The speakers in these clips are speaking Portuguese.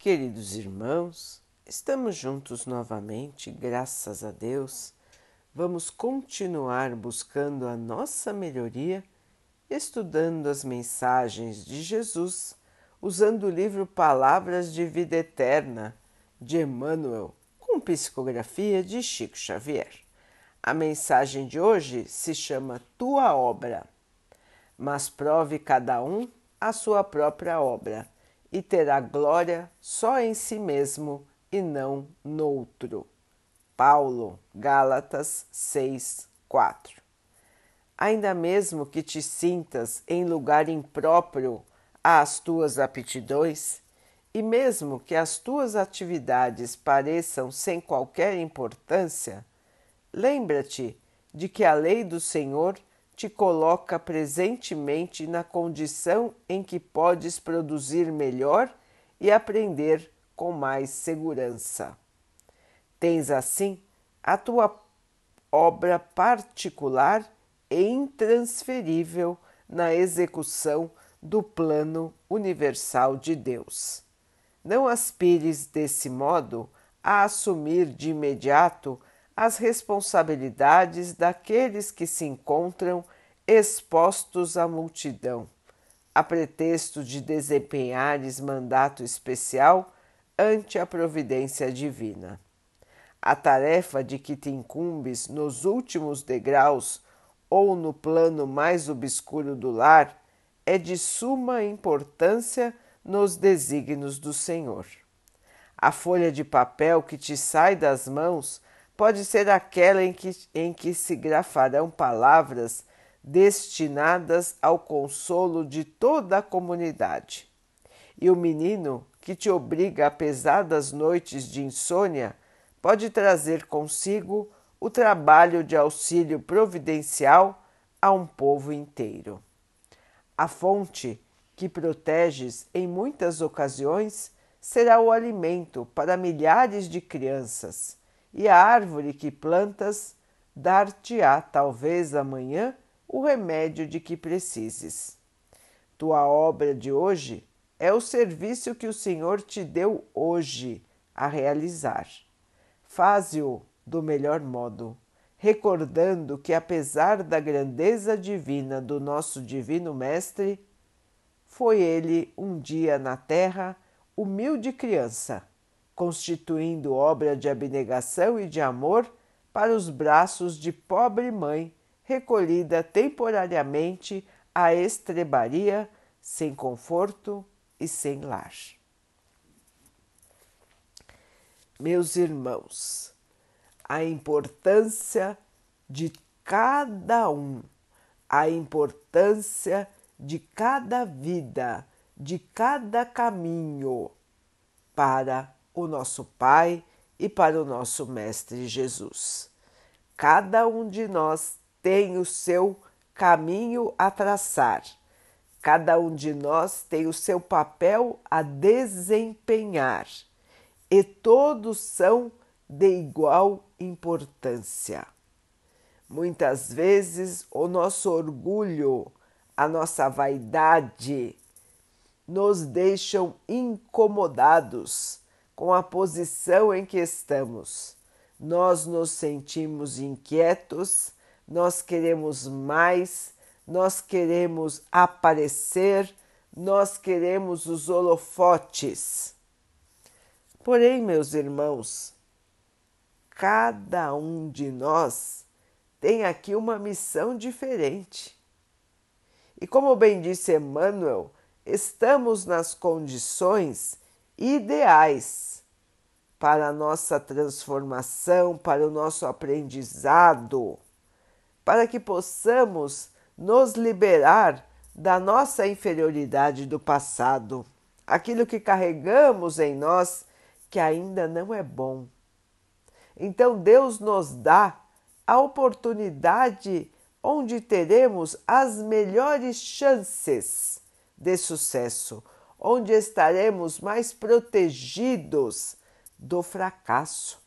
Queridos irmãos, estamos juntos novamente, graças a Deus. Vamos continuar buscando a nossa melhoria, estudando as mensagens de Jesus, usando o livro Palavras de Vida Eterna de Emmanuel, com psicografia de Chico Xavier. A mensagem de hoje se chama Tua Obra, mas prove cada um a sua própria obra e terá glória só em si mesmo e não noutro. Paulo, Gálatas 6, 4. Ainda mesmo que te sintas em lugar impróprio às tuas aptidões, e mesmo que as tuas atividades pareçam sem qualquer importância, lembra-te de que a lei do Senhor te coloca presentemente na condição em que podes produzir melhor e aprender com mais segurança. Tens assim a tua obra particular e intransferível na execução do plano universal de Deus. Não aspires desse modo a assumir de imediato as responsabilidades daqueles que se encontram expostos à multidão, a pretexto de desempenhares mandato especial ante a providência divina. A tarefa de que te incumbes nos últimos degraus ou no plano mais obscuro do lar é de suma importância nos desígnios do Senhor. A folha de papel que te sai das mãos pode ser aquela em que, em que se grafarão palavras destinadas ao consolo de toda a comunidade. E o menino que te obriga a pesadas noites de insônia pode trazer consigo o trabalho de auxílio providencial a um povo inteiro. A fonte que proteges em muitas ocasiões será o alimento para milhares de crianças e a árvore que plantas dar-te-á, talvez amanhã, o remédio de que precises. Tua obra de hoje é o serviço que o Senhor te deu hoje a realizar. Faze-o do melhor modo, recordando que, apesar da grandeza divina do nosso Divino Mestre, foi ele um dia na terra humilde criança constituindo obra de abnegação e de amor para os braços de pobre mãe recolhida temporariamente à estrebaria, sem conforto e sem lar. Meus irmãos, a importância de cada um, a importância de cada vida, de cada caminho para o nosso Pai e para o nosso Mestre Jesus. Cada um de nós tem o seu caminho a traçar, cada um de nós tem o seu papel a desempenhar e todos são de igual importância. Muitas vezes o nosso orgulho, a nossa vaidade nos deixam incomodados com a posição em que estamos. Nós nos sentimos inquietos, nós queremos mais, nós queremos aparecer, nós queremos os holofotes. Porém, meus irmãos, cada um de nós tem aqui uma missão diferente. E como bem disse Emmanuel, estamos nas condições ideais para a nossa transformação, para o nosso aprendizado, para que possamos nos liberar da nossa inferioridade do passado, aquilo que carregamos em nós que ainda não é bom. Então Deus nos dá a oportunidade onde teremos as melhores chances de sucesso, onde estaremos mais protegidos do fracasso.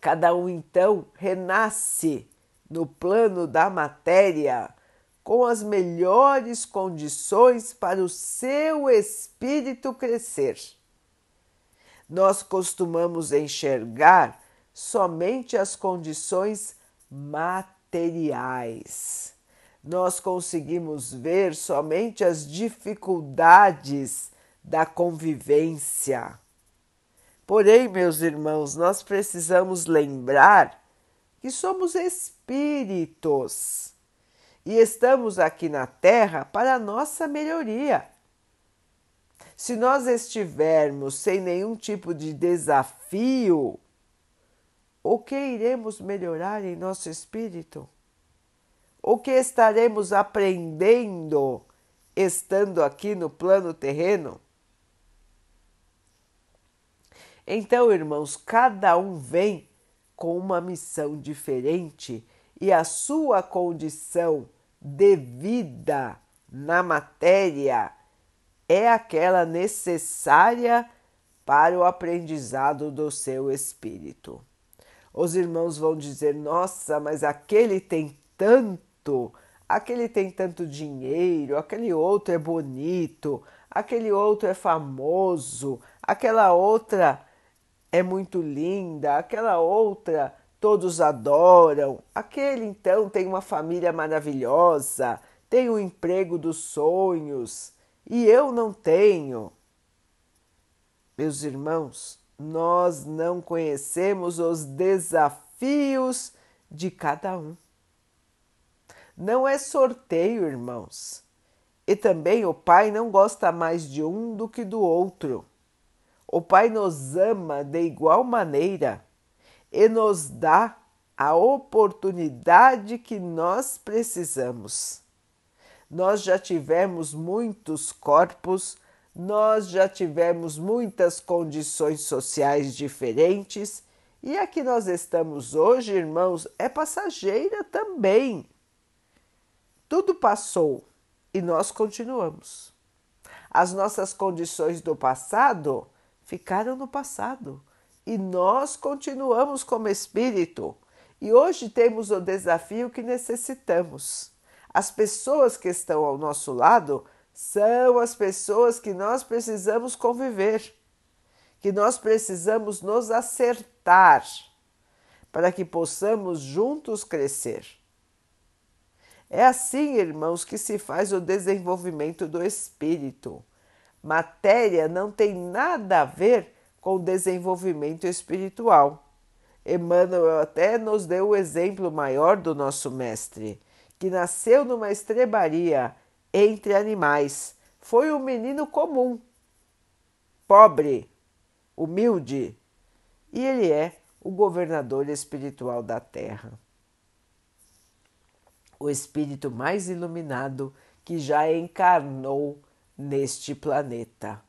Cada um então renasce no plano da matéria com as melhores condições para o seu espírito crescer. Nós costumamos enxergar somente as condições materiais. Nós conseguimos ver somente as dificuldades da convivência. Porém, meus irmãos, nós precisamos lembrar que somos espíritos e estamos aqui na Terra para nossa melhoria. Se nós estivermos sem nenhum tipo de desafio, o que iremos melhorar em nosso espírito? O que estaremos aprendendo estando aqui no plano terreno? Então, irmãos, cada um vem com uma missão diferente e a sua condição de vida na matéria é aquela necessária para o aprendizado do seu espírito. Os irmãos vão dizer: nossa, mas aquele tem tanto, aquele tem tanto dinheiro, aquele outro é bonito, aquele outro é famoso, aquela outra é muito linda, aquela outra todos adoram, aquele então tem uma família maravilhosa, tem o um emprego dos sonhos e eu não tenho. Meus irmãos, nós não conhecemos os desafios de cada um. Não é sorteio, irmãos. E também o Pai não gosta mais de um do que do outro. O Pai nos ama de igual maneira e nos dá a oportunidade que nós precisamos. Nós já tivemos muitos corpos nós já tivemos muitas condições sociais diferentes e a que nós estamos hoje, irmãos, é passageira também. Tudo passou e nós continuamos. As nossas condições do passado ficaram no passado e nós continuamos como espírito. E hoje temos o desafio que necessitamos. As pessoas que estão ao nosso lado são as pessoas que nós precisamos conviver, que nós precisamos nos acertar para que possamos juntos crescer. É assim, irmãos, que se faz o desenvolvimento do espírito. Matéria não tem nada a ver com desenvolvimento espiritual. Emmanuel até nos deu o exemplo maior do nosso mestre, que nasceu numa estrebaria entre animais. Foi um menino comum, pobre, humilde, e ele é o governador espiritual da Terra. O espírito mais iluminado que já encarnou neste planeta.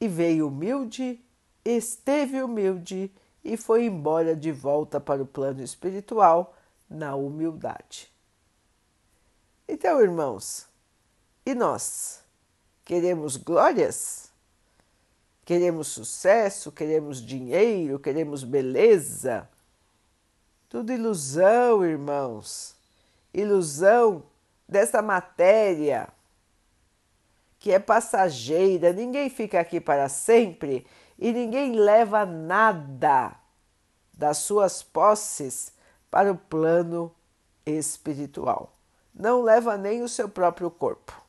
E veio humilde, esteve humilde e foi embora de volta para o plano espiritual na humildade. Então, irmãos, e nós? Queremos glórias? Queremos sucesso? Queremos dinheiro? Queremos beleza? Tudo ilusão, irmãos. Ilusão dessa matéria que é passageira. Ninguém fica aqui para sempre e ninguém leva nada das suas posses para o plano espiritual não leva nem o seu próprio corpo.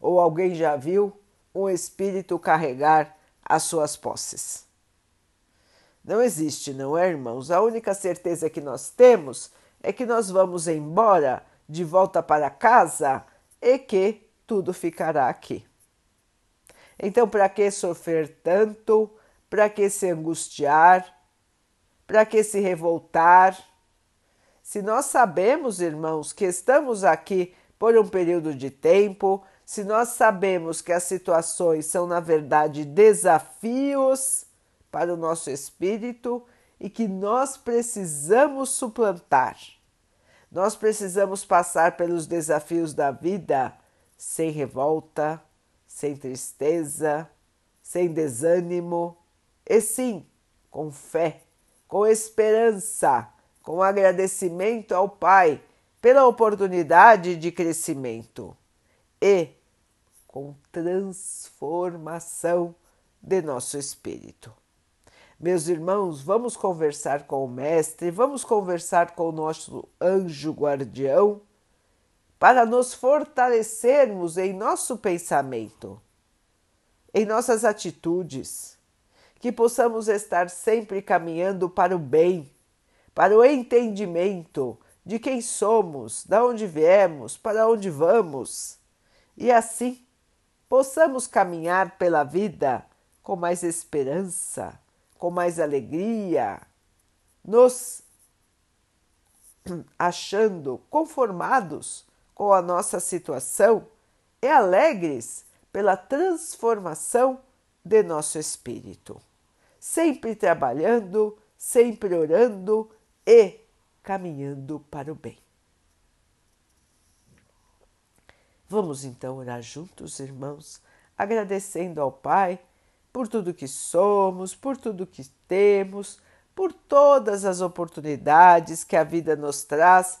Ou alguém já viu um espírito carregar as suas posses? Não existe, não é, irmãos? A única certeza que nós temos é que nós vamos embora de volta para casa e que tudo ficará aqui. Então, para que sofrer tanto? Para que se angustiar? Para que se revoltar? Se nós sabemos, irmãos, que estamos aqui por um período de tempo, se nós sabemos que as situações são, na verdade, desafios para o nosso espírito e que nós precisamos suplantar, nós precisamos passar pelos desafios da vida sem revolta, sem tristeza, sem desânimo, e sim com fé, com esperança com agradecimento ao Pai pela oportunidade de crescimento e com transformação de nosso espírito. Meus irmãos, vamos conversar com o Mestre, vamos conversar com o nosso anjo guardião para nos fortalecermos em nosso pensamento, em nossas atitudes, que possamos estar sempre caminhando para o bem, para o entendimento de quem somos, de onde viemos, para onde vamos, e assim possamos caminhar pela vida com mais esperança com mais alegria, nos achando conformados com a nossa situação e alegres pela transformação de nosso espírito. Sempre trabalhando, sempre orando e caminhando para o bem. Vamos então orar juntos, irmãos, agradecendo ao Pai por tudo que somos, por tudo que temos, por todas as oportunidades que a vida nos traz